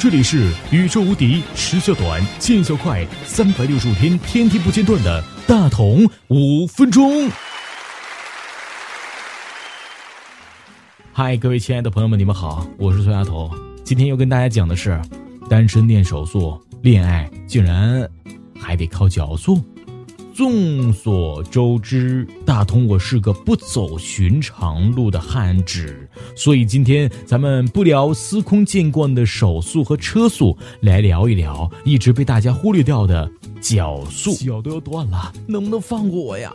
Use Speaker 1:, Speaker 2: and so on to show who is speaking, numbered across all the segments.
Speaker 1: 这里是宇宙无敌、时效短、见效快、三百六十五天天天不间断的大同五分钟。嗨，各位亲爱的朋友们，你们好，我是孙丫头。今天要跟大家讲的是，单身练手速，恋爱竟然还得靠脚速。众所周知，大通我是个不走寻常路的汉子，所以今天咱们不聊司空见惯的手速和车速，来聊一聊一直被大家忽略掉的脚速。脚都要断了，能不能放过我呀？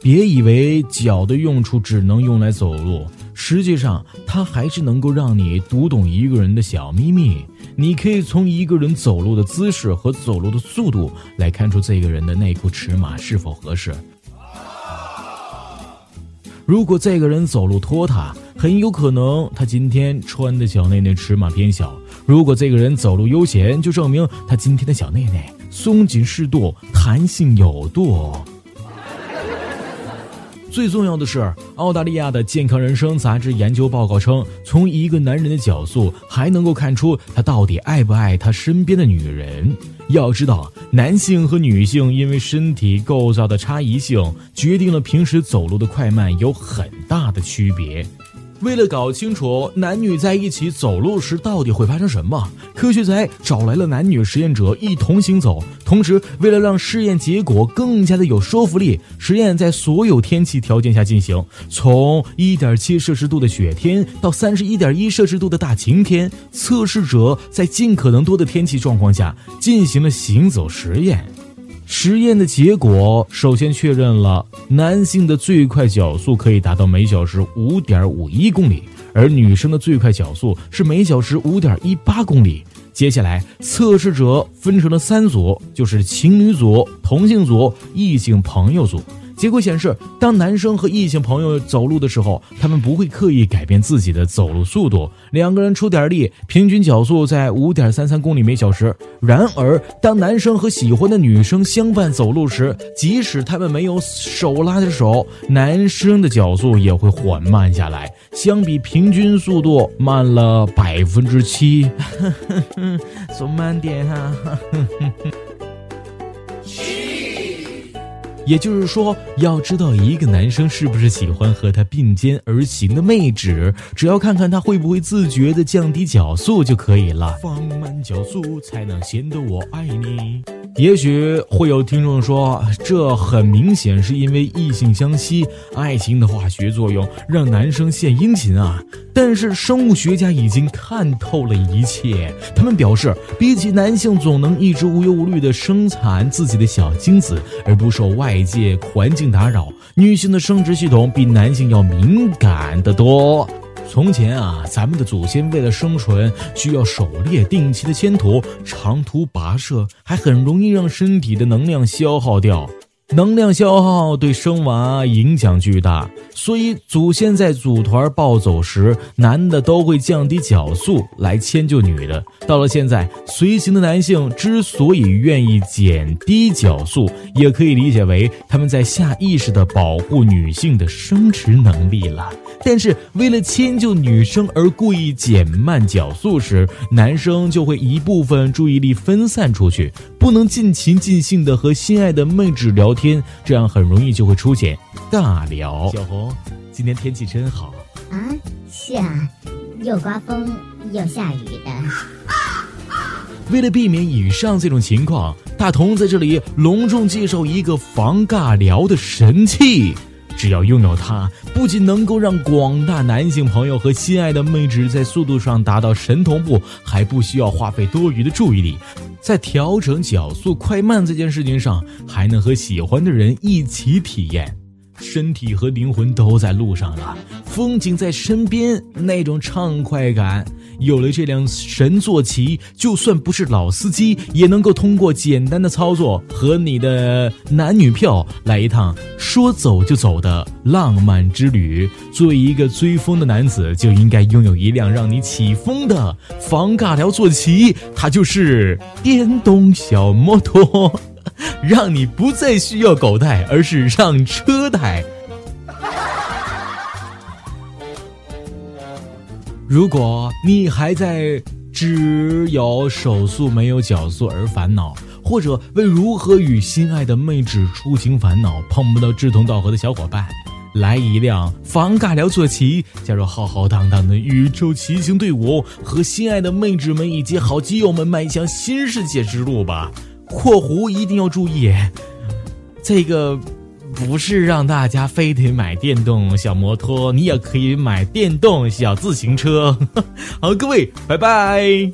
Speaker 1: 别以为脚的用处只能用来走路，实际上它还是能够让你读懂一个人的小秘密。你可以从一个人走路的姿势和走路的速度来看出这个人的内裤尺码是否合适。如果这个人走路拖沓，很有可能他今天穿的小内内尺码偏小；如果这个人走路悠闲，就证明他今天的小内内松紧适度，弹性有度。最重要的是，澳大利亚的健康人生杂志研究报告称，从一个男人的角度还能够看出他到底爱不爱他身边的女人。要知道，男性和女性因为身体构造的差异性，决定了平时走路的快慢有很大的区别。为了搞清楚男女在一起走路时到底会发生什么，科学家找来了男女实验者一同行走。同时，为了让试验结果更加的有说服力，实验在所有天气条件下进行，从1.7摄氏度的雪天到31.1摄氏度的大晴天，测试者在尽可能多的天气状况下进行了行走实验。实验的结果首先确认了男性的最快角速可以达到每小时五点五一公里，而女生的最快角速是每小时五点一八公里。接下来，测试者分成了三组，就是情侣组、同性组、异性朋友组。结果显示，当男生和异性朋友走路的时候，他们不会刻意改变自己的走路速度，两个人出点力，平均脚速在五点三三公里每小时。然而，当男生和喜欢的女生相伴走路时，即使他们没有手拉着手，男生的脚速也会缓慢下来，相比平均速度慢了百分之七。走慢点哈。也就是说，要知道一个男生是不是喜欢和他并肩而行的妹纸，只要看看他会不会自觉的降低脚速就可以了。放慢脚速才能显得我爱你。也许会有听众说，这很明显是因为异性相吸，爱情的化学作用让男生献殷勤啊。但是生物学家已经看透了一切，他们表示，比起男性总能一直无忧无虑地生产自己的小精子而不受外界环境打扰，女性的生殖系统比男性要敏感得多。从前啊，咱们的祖先为了生存，需要狩猎、定期的迁徒、长途跋涉，还很容易让身体的能量消耗掉。能量消耗对生娃影响巨大，所以祖先在组团暴走时，男的都会降低脚速来迁就女的。到了现在，随行的男性之所以愿意减低脚速，也可以理解为他们在下意识地保护女性的生殖能力了。但是，为了迁就女生而故意减慢脚速时，男生就会一部分注意力分散出去，不能尽情尽兴的和心爱的妹纸聊天，这样很容易就会出现尬聊。小红，今天天气真好
Speaker 2: 啊！是啊，又刮风又下雨的。
Speaker 1: 为了避免以上这种情况，大同在这里隆重介绍一个防尬聊的神器。只要拥有它，不仅能够让广大男性朋友和心爱的妹纸在速度上达到神同步，还不需要花费多余的注意力，在调整角速快慢这件事情上，还能和喜欢的人一起体验。身体和灵魂都在路上了，风景在身边，那种畅快感。有了这辆神坐骑，就算不是老司机，也能够通过简单的操作和你的男女票来一趟说走就走的浪漫之旅。作为一个追风的男子，就应该拥有一辆让你起风的防尬聊坐骑，它就是电动小摩托。让你不再需要狗带，而是让车带。如果你还在只有手速没有脚速而烦恼，或者为如何与心爱的妹纸出行烦恼，碰不到志同道合的小伙伴，来一辆防尬聊坐骑，加入浩浩荡荡的宇宙骑行队伍，和心爱的妹纸们以及好基友们迈向新世界之路吧。（括弧一定要注意，这个。不是让大家非得买电动小摩托，你也可以买电动小自行车。好，各位，拜拜。